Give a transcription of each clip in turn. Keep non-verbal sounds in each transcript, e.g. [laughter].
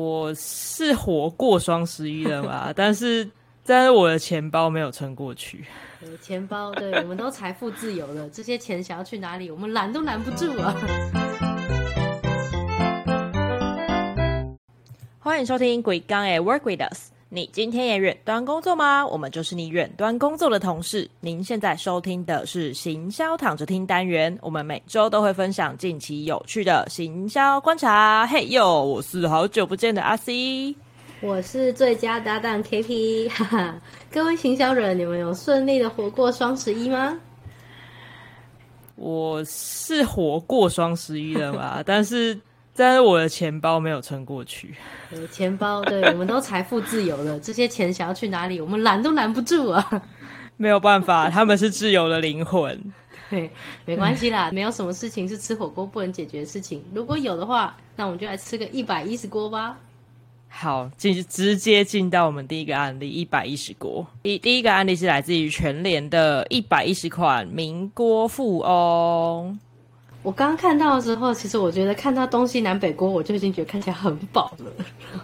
我是活过双十一的嘛，[laughs] 但是但是我的钱包没有撑过去。钱包，对，我们都财富自由了，这些钱想要去哪里，我们拦都拦不住啊！[laughs] 欢迎收听《鬼刚诶 Work with Us》。你今天也远端工作吗？我们就是你远端工作的同事。您现在收听的是行销躺着听单元，我们每周都会分享近期有趣的行销观察。嘿哟，我是好久不见的阿 C，我是最佳搭档 KP。哈哈，各位行销人，你们有顺利的活过双十一吗？我是活过双十一了嘛，[laughs] 但是。但是我的钱包没有撑过去。钱包，对，我们都财富自由了，这些钱想要去哪里，我们拦都拦不住啊！没有办法，他们是自由的灵魂。对，没关系啦，没有什么事情是吃火锅不能解决的事情。如果有的话，那我们就来吃个一百一十锅吧。好，进直接进到我们第一个案例，一百一十锅。第第一个案例是来自于全联的一百一十款名锅富翁。我刚刚看到的时候，其实我觉得看到东西南北锅，我就已经觉得看起来很饱了。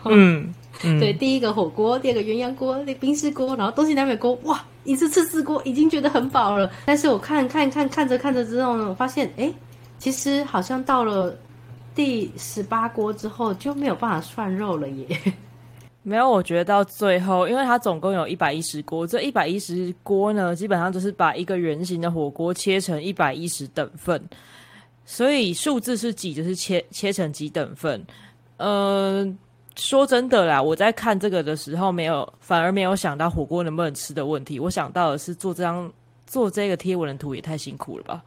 嗯，对，第一个火锅，第二个鸳鸯锅，那冰丝锅，然后东西南北锅，哇，一次吃四锅，已经觉得很饱了。但是我看看看看着看着之后呢，我发现，哎，其实好像到了第十八锅之后就没有办法涮肉了耶。没有，我觉得到最后，因为它总共有一百一十锅，这一百一十锅呢，基本上就是把一个圆形的火锅切成一百一十等份。所以数字是几，就是切切成几等份。嗯，说真的啦，我在看这个的时候，没有反而没有想到火锅能不能吃的问题。我想到的是做这张做这个贴文的图也太辛苦了吧？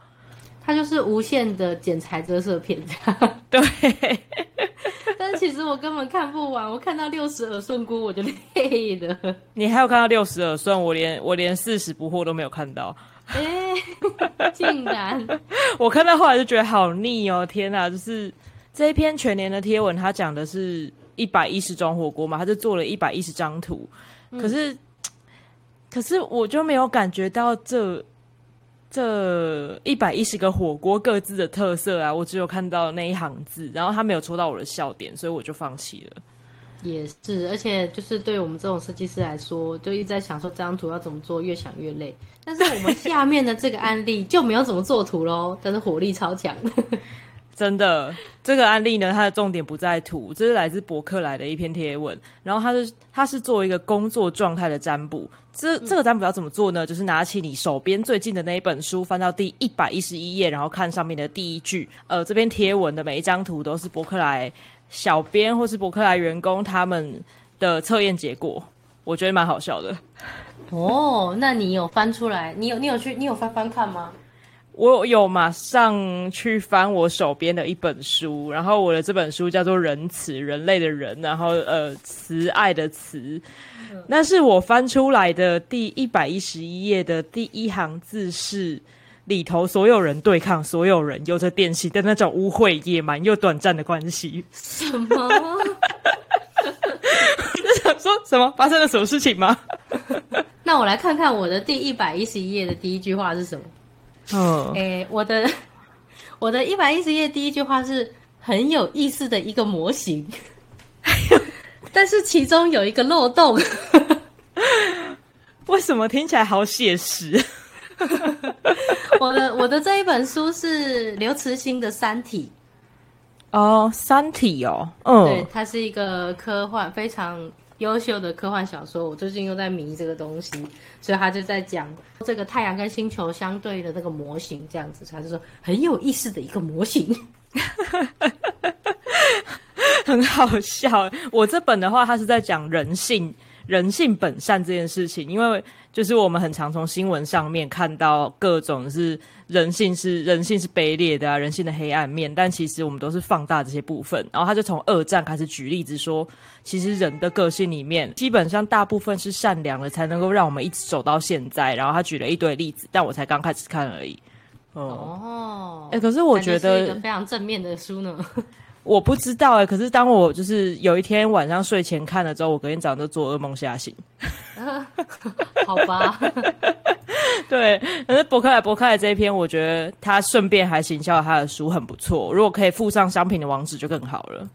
它就是无限的剪裁遮色片，这样对。[laughs] 但其实我根本看不完，我看到六十耳顺锅我就累了。你还有看到六十耳顺，我连我连四十不惑都没有看到。哎，[laughs] 竟然！[laughs] 我看到后来就觉得好腻哦！天哪，就是这一篇全年的贴文，他讲的是一百一十种火锅嘛，他就做了一百一十张图。可是，可是我就没有感觉到这这一百一十个火锅各自的特色啊！我只有看到那一行字，然后他没有戳到我的笑点，所以我就放弃了。也是，而且就是对我们这种设计师来说，就一直在想说这张图要怎么做，越想越累。但是我们下面的这个案例就没有怎么做图喽，但是火力超强，[laughs] 真的。这个案例呢，它的重点不在图，这是来自博客来的一篇贴文。然后它是它是作为一个工作状态的占卜。这这个占卜要怎么做呢？就是拿起你手边最近的那一本书，翻到第一百一十一页，然后看上面的第一句。呃，这篇贴文的每一张图都是博客来。小编或是博客来员工他们的测验结果，我觉得蛮好笑的。[laughs] 哦，那你有翻出来？你有你有去你有翻翻看吗？我有马上去翻我手边的一本书，然后我的这本书叫做《仁慈》，人类的人，然后呃，慈爱的慈。那是我翻出来的第一百一十一页的第一行字是。里头所有人对抗所有人，有着典型的那种污秽、野蛮又短暂的关系。什么？[laughs] 你想说什么？发生了什么事情吗？[laughs] 那我来看看我的第一百一十一页的第一句话是什么。嗯，哎，我的 [laughs] 我的一百一十页第一句话是很有意思的一个模型，但是其中有一个漏洞。为什么听起来好写实？[laughs] 我的我的这一本书是刘慈欣的《三体》哦，《三体》哦，嗯，对，它是一个科幻非常优秀的科幻小说。我最近又在迷这个东西，所以他就在讲这个太阳跟星球相对的那个模型，这样子，他就说很有意思的一个模型，[laughs] 很好笑。我这本的话，他是在讲人性。人性本善这件事情，因为就是我们很常从新闻上面看到各种是人性是人性是卑劣的啊，人性的黑暗面，但其实我们都是放大这些部分。然后他就从二战开始举例子说，其实人的个性里面基本上大部分是善良的，才能够让我们一直走到现在。然后他举了一堆例子，但我才刚开始看而已。哦，哎，可是我觉得一个非常正面的书呢。我不知道哎，可是当我就是有一天晚上睡前看了之后，我隔天早上就做噩梦吓醒。[laughs] 好吧，[laughs] 对，可是博客来博客来这一篇，我觉得他顺便还行销他的书很不错。如果可以附上商品的网址就更好了。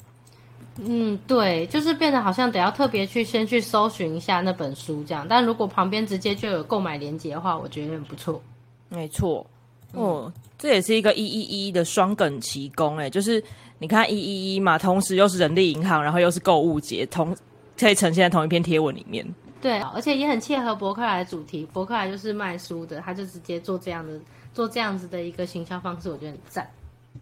嗯，对，就是变得好像得要特别去先去搜寻一下那本书这样。但如果旁边直接就有购买链接的话，我觉得很不错。没错，哦，这也是一个一一一的双梗齐功哎，就是你看一一一嘛，同时又是人力银行，然后又是购物节，同可以呈现在同一篇贴文里面。对，而且也很切合博客来的主题。博客来就是卖书的，他就直接做这样的做这样子的一个行销方式，我觉得很赞。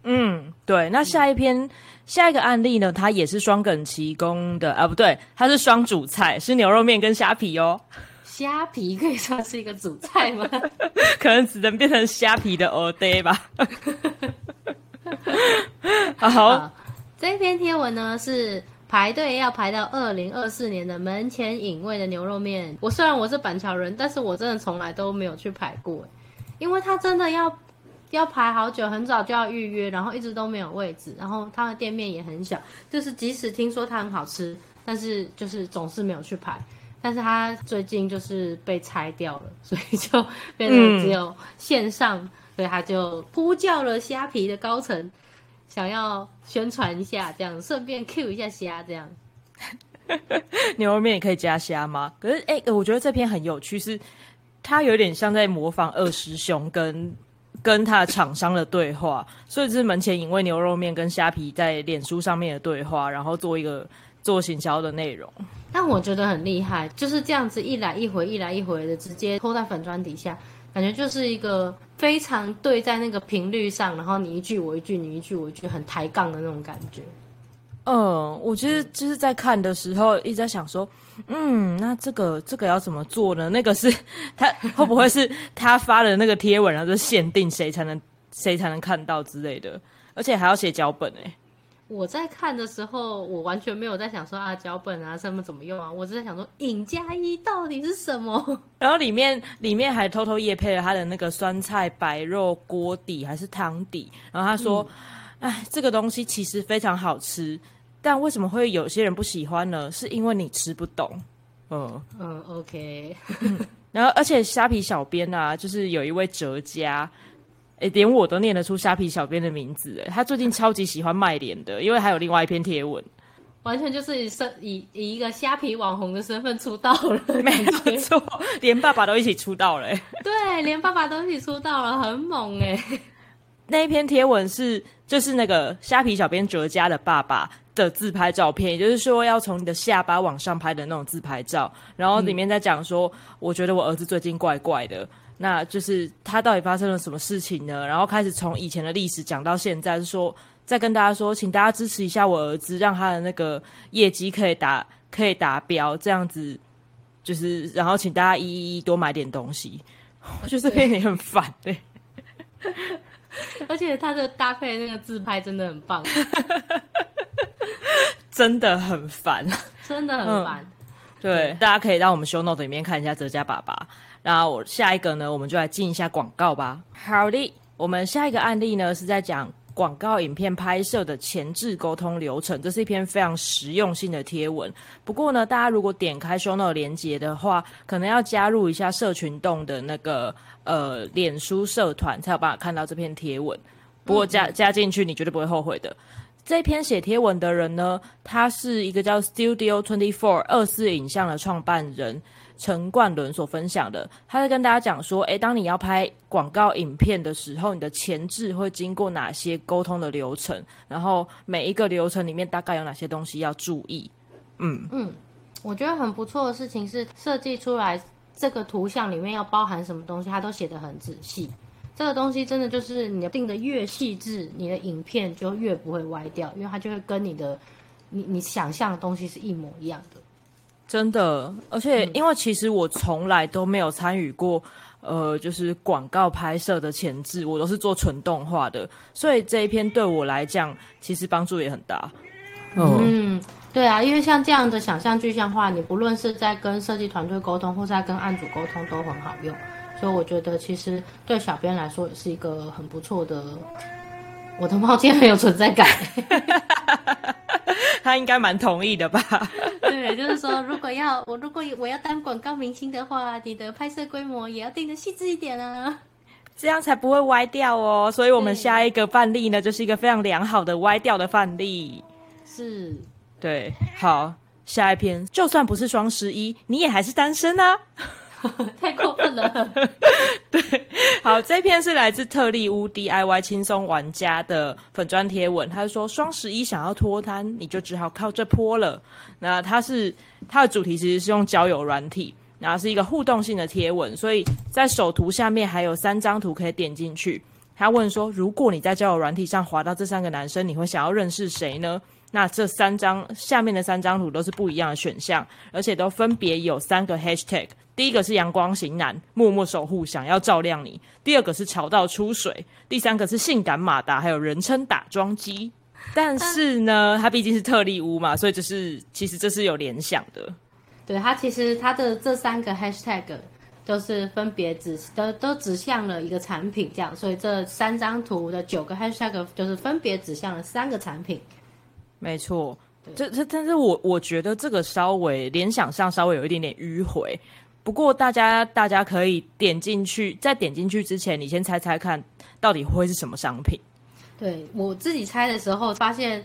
嗯，对。那下一篇下一个案例呢？它也是双梗齐功的啊，不对，它是双主菜，是牛肉面跟虾皮哦。[laughs] 虾皮可以算是一个主菜吗？[laughs] 可能只能变成虾皮的 all day 吧。[laughs] 好，这篇贴文呢是排队要排到二零二四年的门前影味的牛肉面。我虽然我是板桥人，但是我真的从来都没有去排过，因为它真的要。要排好久，很早就要预约，然后一直都没有位置，然后他的店面也很小，就是即使听说它很好吃，但是就是总是没有去排。但是他最近就是被拆掉了，所以就变成只有线上，所以他就呼叫了虾皮的高层，想要宣传一下，这样顺便 Q 一下虾，这样 [laughs] 牛肉面也可以加虾吗？可是哎，我觉得这篇很有趣，是它有点像在模仿二师兄跟。跟他的厂商的对话，所以这是门前引味牛肉面跟虾皮在脸书上面的对话，然后做一个做行销的内容。但我觉得很厉害，就是这样子一来一回，一来一回的直接拖在粉砖底下，感觉就是一个非常对在那个频率上，然后你一句我一句，你一句我一句，很抬杠的那种感觉。嗯，我其实就是在看的时候一直在想说，嗯，那这个这个要怎么做呢？那个是他会不会是他发的那个贴文，然后就限定谁才能谁才能看到之类的，而且还要写脚本哎。我在看的时候，我完全没有在想说啊脚本啊什么怎么用啊，我是在想说尹加一到底是什么？[laughs] 然后里面里面还偷偷夜配了他的那个酸菜白肉锅底还是汤底，然后他说，哎，这个东西其实非常好吃。但为什么会有些人不喜欢呢？是因为你吃不懂。嗯嗯，OK。然后，而且虾皮小编啊，就是有一位哲家，哎，连我都念得出虾皮小编的名字。哎，他最近超级喜欢卖脸的，因为还有另外一篇贴文，完全就是以以以一个虾皮网红的身份出道了。[laughs] 没错，连爸爸都一起出道了。对，连爸爸都一起出道了，很猛哎。[laughs] 那一篇贴文是就是那个虾皮小编哲家的爸爸。的自拍照片，也就是说要从你的下巴往上拍的那种自拍照，然后里面在讲说，我觉得我儿子最近怪怪的，那就是他到底发生了什么事情呢？然后开始从以前的历史讲到现在，是说再跟大家说，请大家支持一下我儿子，让他的那个业绩可以达可以达标，这样子就是然后请大家一一多买点东西，我觉得这篇也很烦对，[laughs] 而且他的搭配那个自拍真的很棒。[laughs] 真的很烦，真的很烦。对，大家可以到我们 show note 里面看一下哲家爸爸。然后我下一个呢，我们就来进一下广告吧。好的，我们下一个案例呢是在讲广告影片拍摄的前置沟通流程，这是一篇非常实用性的贴文。不过呢，大家如果点开 show note 连接的话，可能要加入一下社群动的那个呃脸书社团，才有办法看到这篇贴文。不过加加进去，你绝对不会后悔的。这篇写贴文的人呢，他是一个叫 Studio Twenty Four 二四影像的创办人陈冠伦所分享的。他在跟大家讲说，诶，当你要拍广告影片的时候，你的前置会经过哪些沟通的流程？然后每一个流程里面大概有哪些东西要注意？嗯嗯，我觉得很不错的事情是设计出来这个图像里面要包含什么东西，他都写得很仔细。这个东西真的就是你定的越细致，你的影片就越不会歪掉，因为它就会跟你的你你想象的东西是一模一样的。真的，而且因为其实我从来都没有参与过，呃，就是广告拍摄的前置，我都是做纯动画的，所以这一篇对我来讲其实帮助也很大。嗯，对啊，因为像这样的想象具象化，你不论是在跟设计团队沟通，或是在跟案主沟通，都很好用。所以我觉得，其实对小编来说也是一个很不错的。我的猫今天很有存在感，[laughs] 他应该蛮同意的吧？[laughs] 对，就是说，如果要我，如果我要当广告明星的话，你的拍摄规模也要定的细致一点啊，这样才不会歪掉哦。所以我们下一个范例呢，就是一个非常良好的歪掉的范例。是。对，好，下一篇，就算不是双十一，你也还是单身啊。[laughs] 太过分了。[laughs] 对，好，这篇是来自特利屋 DIY 轻松玩家的粉砖贴文。他说，双十一想要脱单，你就只好靠这波了。那他是他的主题其实是用交友软体，然后是一个互动性的贴文，所以在首图下面还有三张图可以点进去。他问说，如果你在交友软体上滑到这三个男生，你会想要认识谁呢？那这三张下面的三张图都是不一样的选项，而且都分别有三个 hashtag。第一个是阳光型男，默默守护，想要照亮你；第二个是潮到出水；第三个是性感马达，还有人称打桩机。但是呢，它毕竟是特例屋嘛，所以就是其实这是有联想的。对它其实它的这三个 hashtag 都是分别指都都指向了一个产品，这样，所以这三张图的九个 hashtag 就是分别指向了三个产品。没错，这这但是我我觉得这个稍微联想上稍微有一点点迂回。不过大家大家可以点进去，在点进去之前，你先猜猜看到底会是什么商品？对我自己猜的时候，发现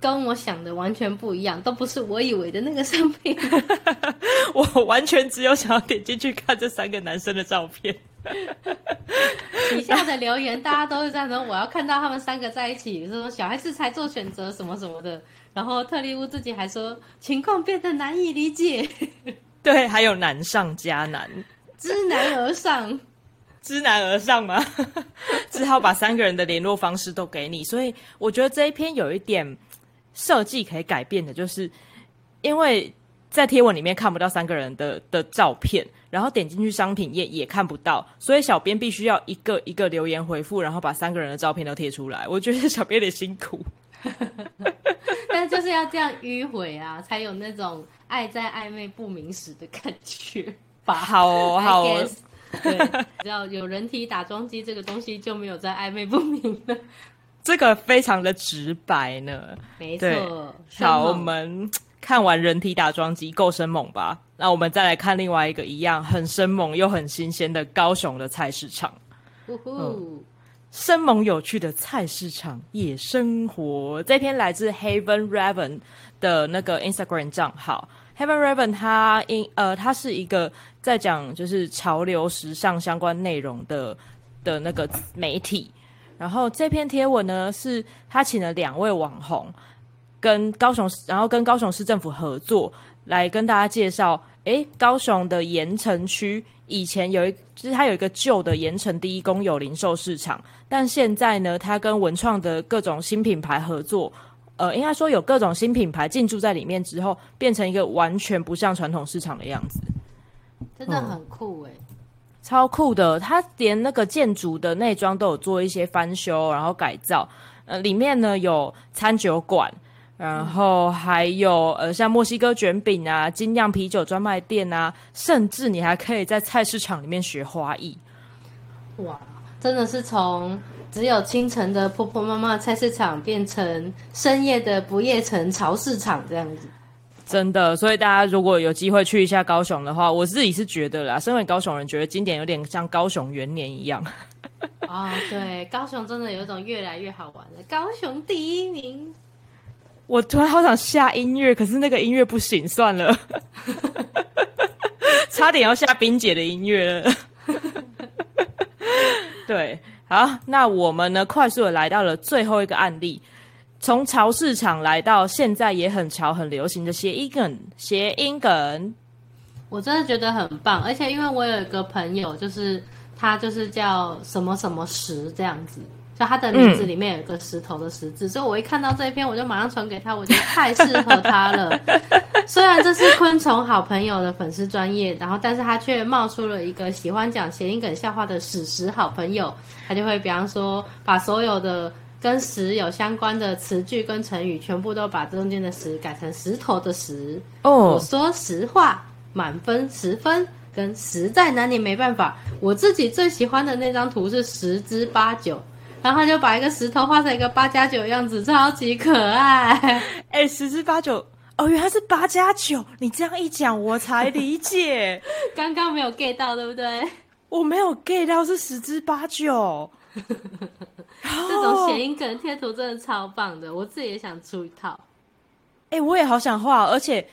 跟我想的完全不一样，都不是我以为的那个商品。[laughs] 我完全只有想要点进去看这三个男生的照片。[laughs] 底下的留言大家都是这样说：我要看到他们三个在一起，说小孩子才做选择什么什么的。然后特利乌自己还说情况变得难以理解。对，还有难上加难，知难而上，知难而上吗？[laughs] 只好把三个人的联络方式都给你。所以我觉得这一篇有一点设计可以改变的，就是因为在贴文里面看不到三个人的的照片，然后点进去商品页也看不到，所以小编必须要一个一个留言回复，然后把三个人的照片都贴出来。我觉得小编有点辛苦。[laughs] 但就是要这样迂回啊，才有那种爱在暧昧不明时的感觉吧。好好，对，只要有人体打桩机这个东西，就没有在暧昧不明了。这个非常的直白呢。没错。好，我们看完人体打桩机够生猛吧？那我们再来看另外一个一样很生猛又很新鲜的高雄的菜市场。呼呼。生猛有趣的菜市场夜生活，这篇来自 Heaven Raven 的那个 Instagram 账号。Heaven Raven 他因呃，他是一个在讲就是潮流时尚相关内容的的那个媒体。然后这篇贴文呢，是他请了两位网红跟高雄，然后跟高雄市政府合作，来跟大家介绍。诶，高雄的盐城区以前有一，就是它有一个旧的盐城第一公有零售市场，但现在呢，它跟文创的各种新品牌合作，呃，应该说有各种新品牌进驻在里面之后，变成一个完全不像传统市场的样子，真的很酷诶，超酷的！它连那个建筑的内装都有做一些翻修，然后改造，呃，里面呢有餐酒馆。然后还有呃，像墨西哥卷饼啊、精酿啤酒专卖店啊，甚至你还可以在菜市场里面学花艺。哇，真的是从只有清晨的婆婆妈妈菜市场，变成深夜的不夜城潮市场这样子。真的，所以大家如果有机会去一下高雄的话，我自己是觉得啦，身为高雄人，觉得经典有点像高雄元年一样。啊，对，高雄真的有一种越来越好玩的高雄第一名。我突然好想下音乐，可是那个音乐不行，算了，[laughs] 差点要下冰姐的音乐了。[laughs] 对，好，那我们呢，快速的来到了最后一个案例，从潮市场来到现在也很潮、很流行的谐音梗，谐音梗，我真的觉得很棒，而且因为我有一个朋友，就是他就是叫什么什么石这样子。就他的名字里面有一个石头的石字，所以我一看到这一篇，我就马上传给他，我觉得太适合他了。[laughs] 虽然这是昆虫好朋友的粉丝专业，然后但是他却冒出了一个喜欢讲谐音梗笑话的史实好朋友，他就会比方说把所有的跟石有相关的词句跟成语，全部都把中间的石改成石头的石。哦，我说实话，满分十分，跟实在拿你没办法。我自己最喜欢的那张图是十之八九。然后他就把一个石头画成一个八加九样子，超级可爱。[laughs] 哎，十之八九哦，原来是八加九。你这样一讲，我才理解。[laughs] 刚刚没有 get 到，对不对？我没有 get 到是十之八九。[laughs] 这种谐音梗贴图真的超棒的，我自己也想出一套。哎，我也好想画，而且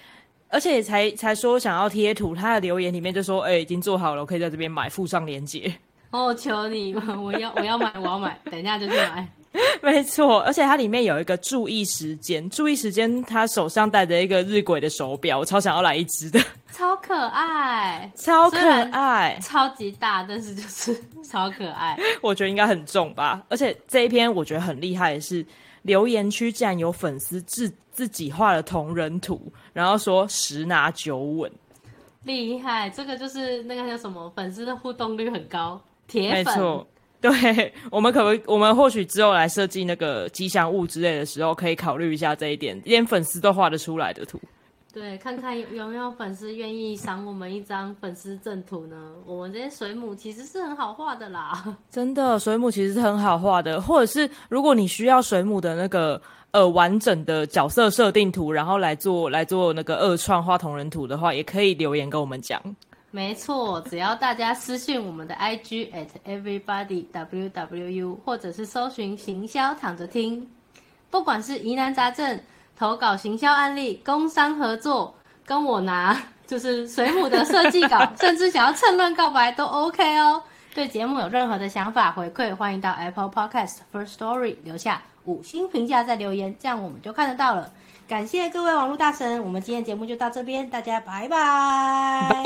而且才才说想要贴图，他的留言里面就说，哎，已经做好了，我可以在这边买，附上链接。哦，求你，我要我要买，我要买，等一下就去买。[laughs] 没错，而且它里面有一个注意时间，注意时间，他手上戴着一个日晷的手表，我超想要来一只的，超可爱，[laughs] 超可爱，超级大，但是就是 [laughs] 超可爱。我觉得应该很重吧，而且这一篇我觉得很厉害的是，留言区竟然有粉丝自自己画了同人图，然后说十拿九稳，厉害，这个就是那个叫什么，粉丝的互动率很高，铁粉。对我们可不可以？我们或许之后来设计那个吉祥物之类的时候，可以考虑一下这一点，连粉丝都画得出来的图。对，看看有有没有粉丝愿意赏我们一张粉丝正图呢？我们这些水母其实是很好画的啦，真的，水母其实是很好画的。或者是如果你需要水母的那个呃完整的角色设定图，然后来做来做那个二创画同人图的话，也可以留言跟我们讲。没错，只要大家私信我们的 IG at everybody w w u，或者是搜寻行销躺着听，不管是疑难杂症、投稿行销案例、工商合作，跟我拿就是水母的设计稿，[laughs] 甚至想要趁乱告白都 OK 哦。对节目有任何的想法回馈，欢迎到 Apple Podcast First Story 留下五星评价再留言，这样我们就看得到了。感谢各位网络大神，我们今天节目就到这边，大家拜拜。